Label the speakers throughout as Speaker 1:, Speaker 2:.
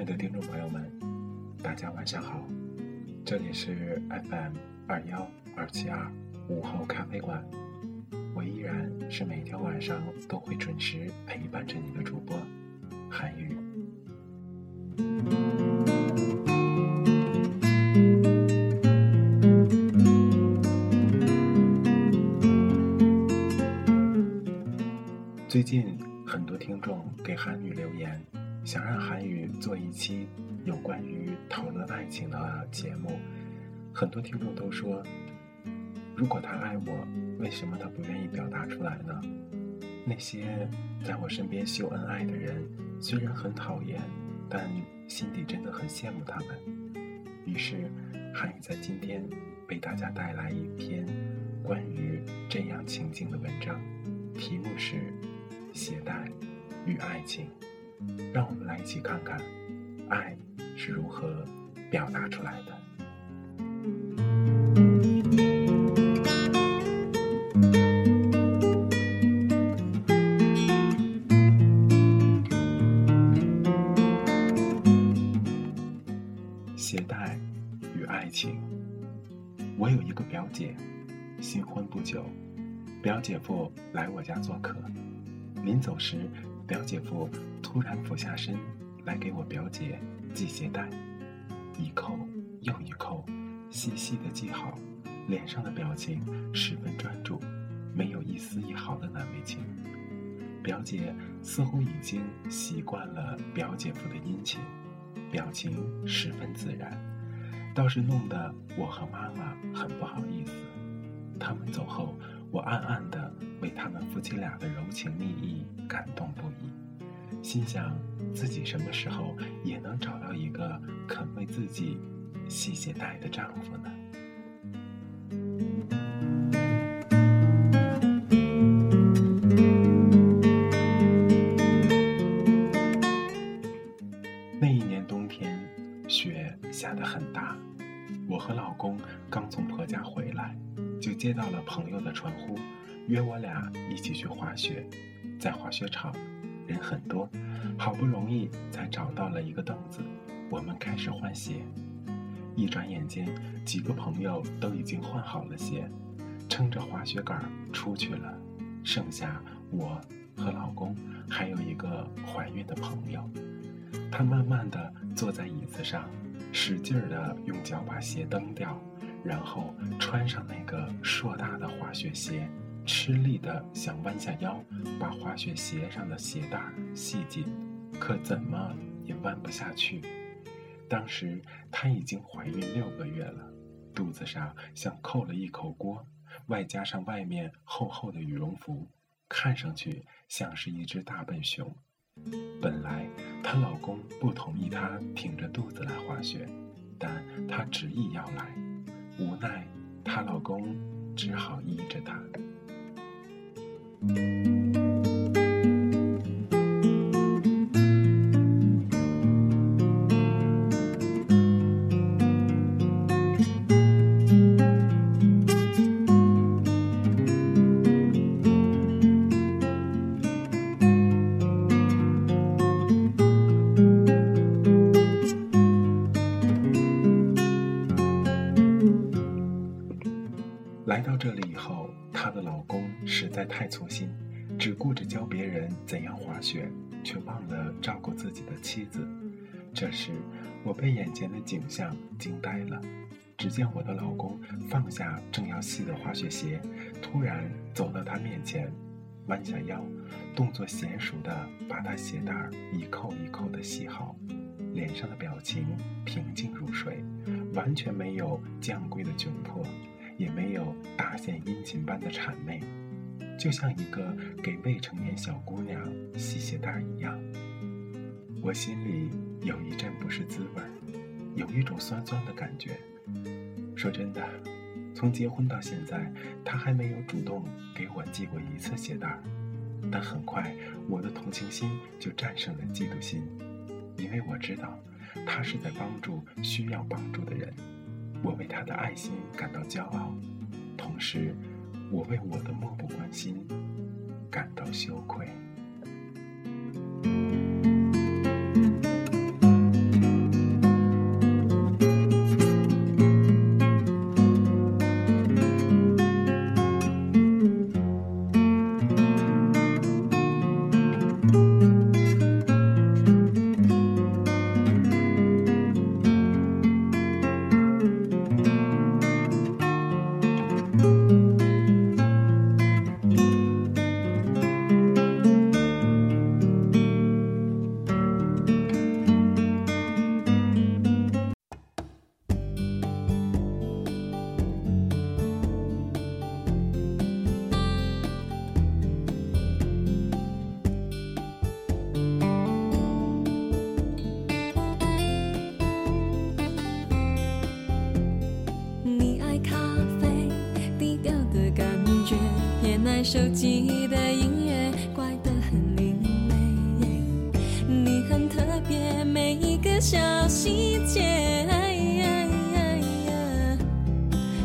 Speaker 1: 亲爱的听众朋友们，大家晚上好，这里是 FM 二幺二七二午后咖啡馆，我依然是每天晚上都会准时陪伴着你的主播韩宇。最近很多听众给韩语留言，想让韩宇做一期有关于讨论爱情的节目。很多听众都说，如果他爱我，为什么他不愿意表达出来呢？那些在我身边秀恩爱的人，虽然很讨厌，但心底真的很羡慕他们。于是，韩宇在今天为大家带来一篇关于这样情景的文章，题目是。携带与爱情，让我们来一起看看，爱是如何表达出来的。携带与爱情，我有一个表姐，新婚不久，表姐夫来我家做客。临走时，表姐夫突然俯下身来给我表姐系鞋带，一扣又一扣，细细的系好，脸上的表情十分专注，没有一丝一毫的难为情。表姐似乎已经习惯了表姐夫的殷勤，表情十分自然，倒是弄得我和妈妈很不好意思。他们走后。我暗暗地为他们夫妻俩的柔情蜜意感动不已，心想自己什么时候也能找到一个肯为自己系鞋带的丈夫呢？那一年冬天，雪下得很大，我和老公刚从婆家回来。就接到了朋友的传呼，约我俩一起去滑雪。在滑雪场，人很多，好不容易才找到了一个凳子，我们开始换鞋。一转眼间，几个朋友都已经换好了鞋，撑着滑雪杆出去了，剩下我和老公，还有一个怀孕的朋友。他慢慢地坐在椅子上，使劲地用脚把鞋蹬掉。然后穿上那个硕大的滑雪鞋，吃力地想弯下腰把滑雪鞋上的鞋带系紧，可怎么也弯不下去。当时她已经怀孕六个月了，肚子上像扣了一口锅，外加上外面厚厚的羽绒服，看上去像是一只大笨熊。本来她老公不同意她挺着肚子来滑雪，但她执意要来。无奈，她老公只好依着她。来在太粗心，只顾着教别人怎样滑雪，却忘了照顾自己的妻子。这时，我被眼前的景象惊呆了。只见我的老公放下正要系的滑雪鞋，突然走到她面前，弯下腰，动作娴熟地把她鞋带一扣一扣地系好，脸上的表情平静如水，完全没有将归的窘迫，也没有大献殷勤般的谄媚，就像一个给未成年小姑娘系鞋带一样。我心里有一阵不是滋味，有一种酸酸的感觉。说真的，从结婚到现在，他还没有主动给我系过一次鞋带。但很快，我的同情心就战胜了嫉妒心，因为我知道，他是在帮助需要帮助的人。我为他的爱心感到骄傲，同时，我为我的漠不关心感到羞愧。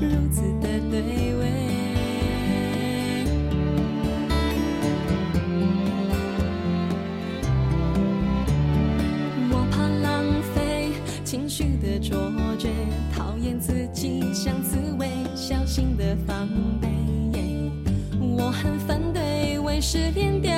Speaker 2: 如此的对味。我怕浪费情绪的错觉，讨厌自己像刺猬，小心的防备。我很反对为失恋掉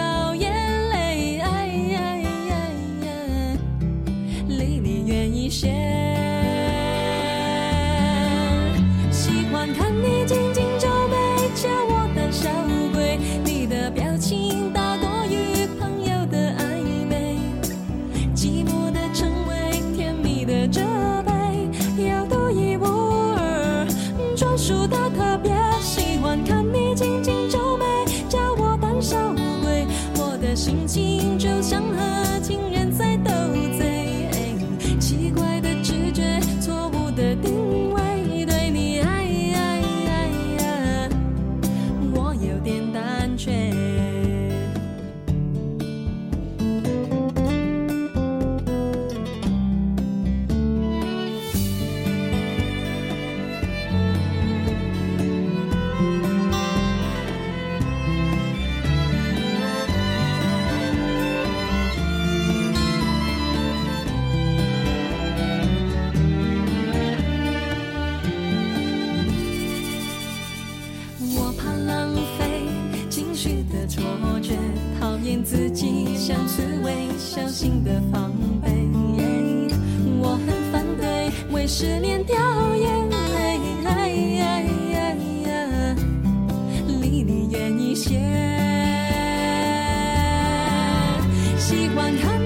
Speaker 2: 专我怕浪费情绪的错觉，讨厌自己像刺猬，小心的防备。我很反对为失恋掉眼泪。离你远一些，习惯看。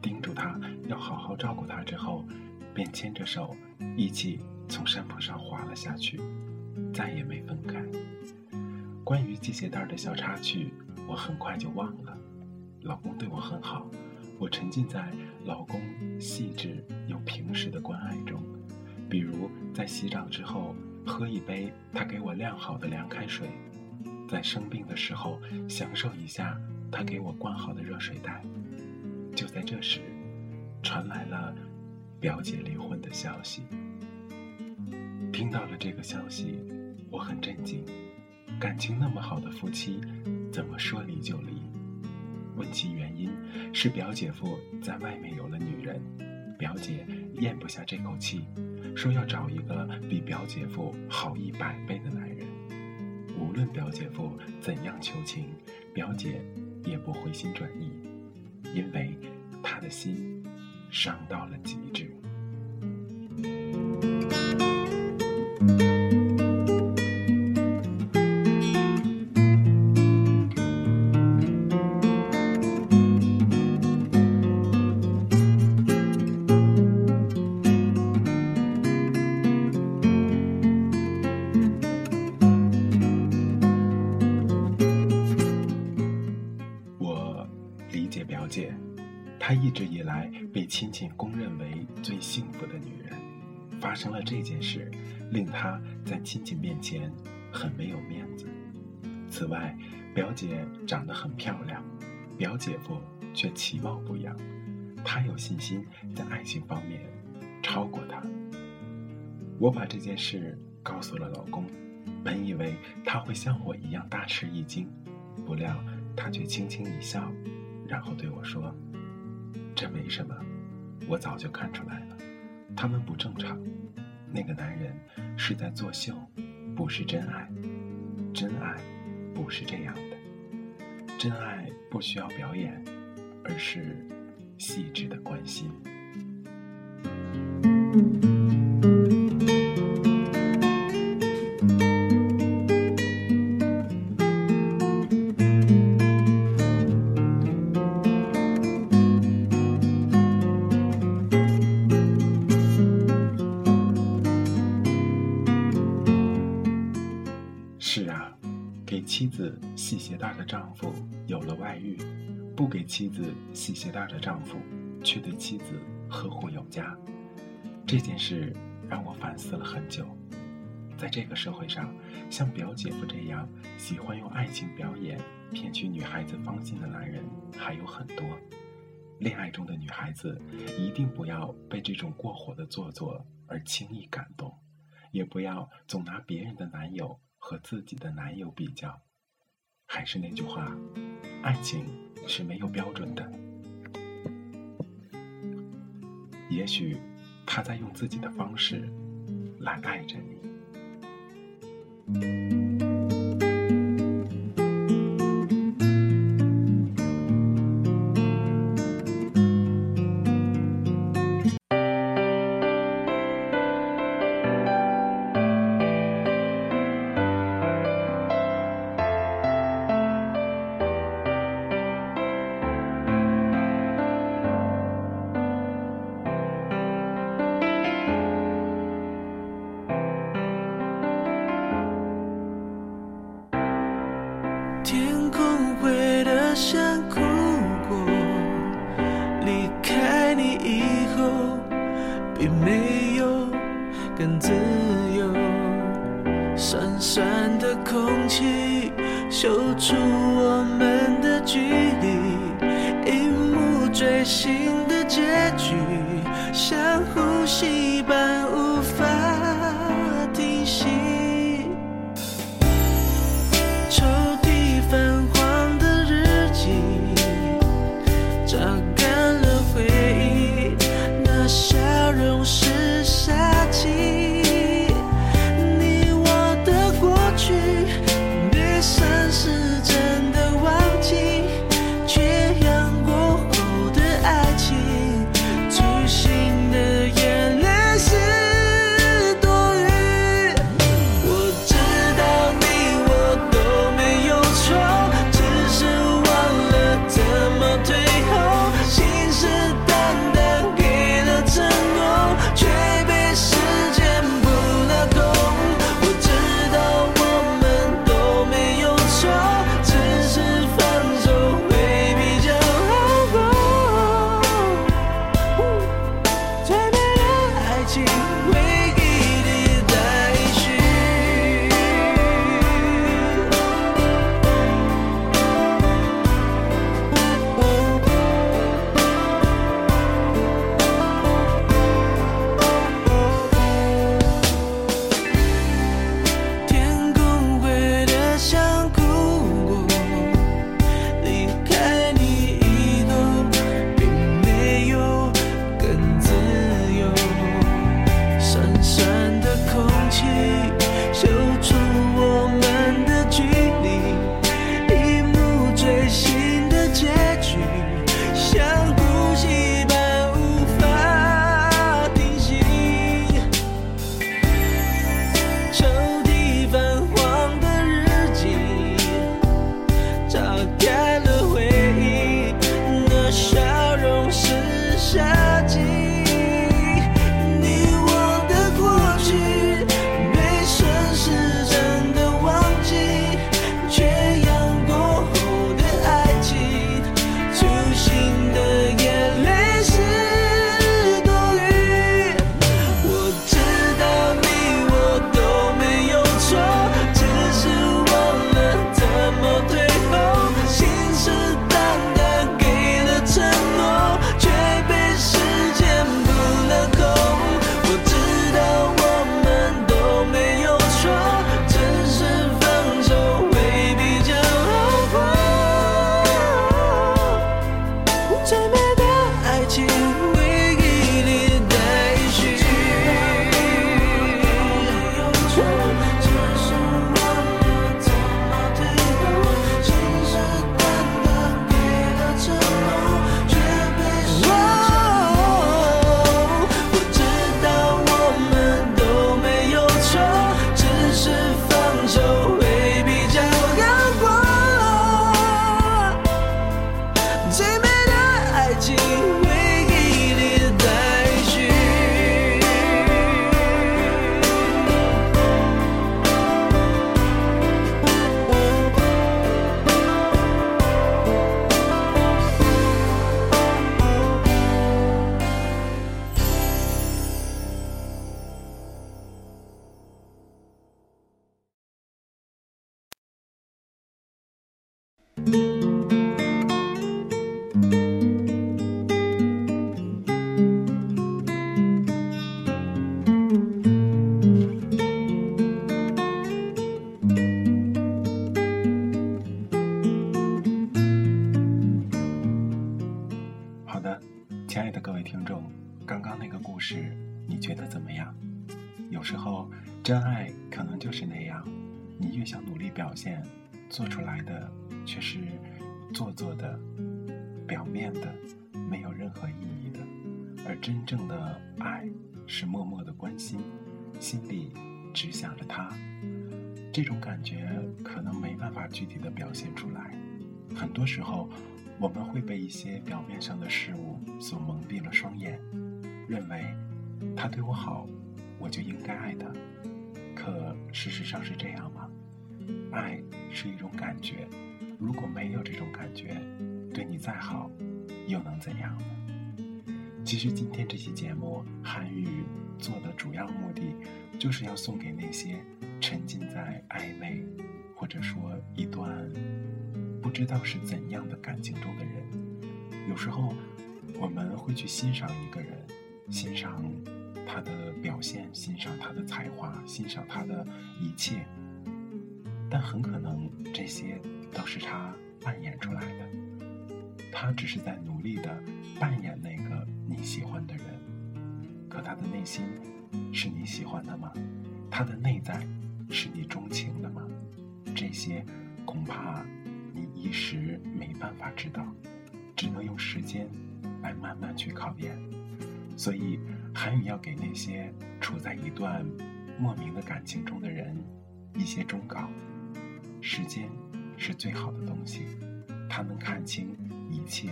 Speaker 1: 叮嘱她要好好照顾她之后，便牵着手一起从山坡上滑了下去，再也没分开。关于系鞋带的小插曲，我很快就忘了。老公对我很好，我沉浸在老公细致又平实的关爱中，比如在洗澡之后喝一杯他给我晾好的凉开水。在生病的时候，享受一下他给我灌好的热水袋。就在这时，传来了表姐离婚的消息。听到了这个消息，我很震惊。感情那么好的夫妻，怎么说离就离？问其原因，是表姐夫在外面有了女人，表姐咽不下这口气，说要找一个比表姐夫好一百倍的男人。无论表姐夫怎样求情，表姐也不回心转意，因为他的心伤到了极致。亲戚公认为最幸福的女人。发生了这件事，令她在亲戚面前很没有面子。此外，表姐长得很漂亮，表姐夫却其貌不扬。他有信心在爱情方面超过她。我把这件事告诉了老公，本以为他会像我一样大吃一惊，不料他却轻轻一笑，然后对我说：“这没什么，我早就看出来了，他们不正常。那个男人是在作秀，不是真爱。真爱不是这样的，真爱不需要表演，而是细致的关心。”妻子系鞋带的丈夫却对妻子呵护有加。这件事让我反思了很久。在这个社会上，像表姐夫这样喜欢用爱情表演骗取女孩子芳心的男人还有很多。恋爱中的女孩子一定不要被这种过火的做作而轻易感动，也不要总拿别人的男友和自己的男友比较。还是那句话，爱情是没有标准的。也许他在用自己的方式来爱着你。
Speaker 3: 本事你觉得怎么样？有时候真爱可能就是那样，你越想努力表现，做出来的却是做作的、表面的，没有任何意义的。而真正的爱是默默的关心，心里只想着他。这种感觉可能没办法具体的表现出来，很多时候。我们会被一些表面上的事物所蒙蔽了双眼，认为他对我好，我就应该爱他。可事实上是这样吗？爱是一种感觉，如果没有这种感觉，对你再好，又能怎样呢？其实今天这期节目，韩语做的主要目的，就是要送给那些沉浸在
Speaker 1: 暧昧，或者说一段不知道是怎样的感情中的人，有时候我们会去欣赏一个人，欣赏他的表现，欣赏他的才华，欣赏他的一切，但很可能这些都是他扮演出来的，他只是在努力的扮演那个你喜欢的人，可他的内心是你喜欢的吗？他的内在是你钟情的吗？这些恐怕你一时没办法知道，只能用时间来慢慢去考验。所以，韩语要给那些处在一段莫名的感情中的人一些忠告：时间是最好的东西，它能看清一切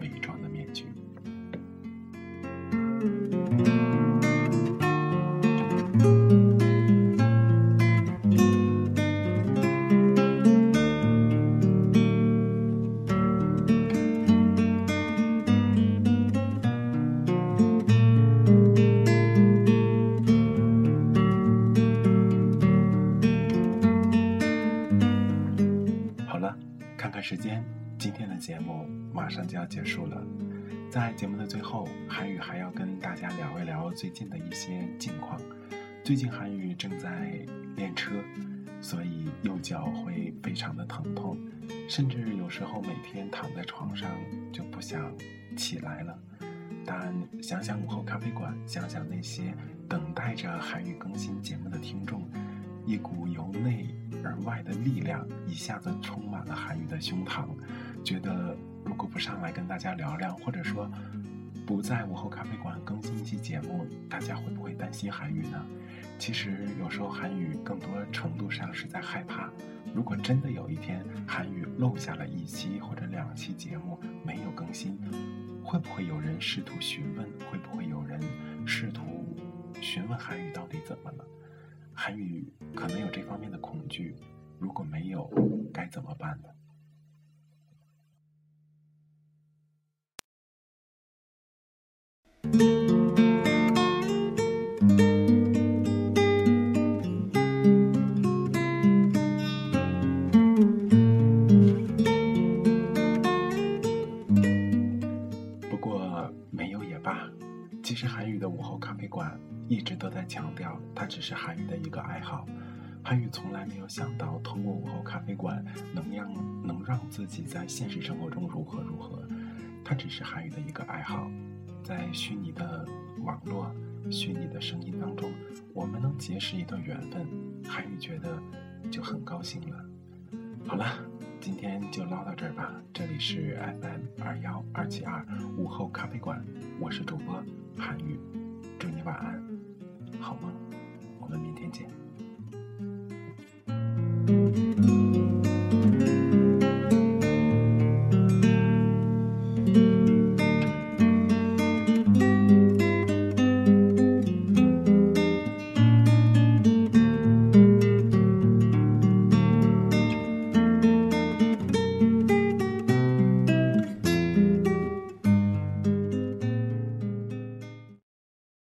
Speaker 1: 伪装的面具。在节目的最后，韩语还要跟大家聊一聊最近的一些近况。最近韩语正在练车，所以右脚会非常的疼痛，甚至有时候每天躺在床上就不想起来了。但想想午后咖啡馆，想想那些等待着韩语更新节目的听众，一股由内而外的力量一下子充满了韩语的胸膛，觉得如果不上来跟大家聊聊，或者说不在午后咖啡馆更新一期节目，大家会不会担心韩语呢？其实有时候韩语更多程度上是在害怕，如果真的有一天韩语漏下了一期或者两期节目没有更新，会不会有人试图询问？会不会有人试图询问韩语到底怎么了？韩语可能有这方面的恐惧，如果没有，该怎么办呢？强调，它只是韩语的一个爱好。韩语从来没有想到通过午后咖啡馆能让能让自己在现实生活中如何如何，它只是韩语的一个爱好。在虚拟的网络、虚拟的声音当中，我们能结识一段缘分，韩语觉得就很高兴了。好了，今天就唠到这儿吧。这里是 FM 二幺二七二午后咖啡馆，我是主播韩语，祝你晚安，好吗？我们明天见。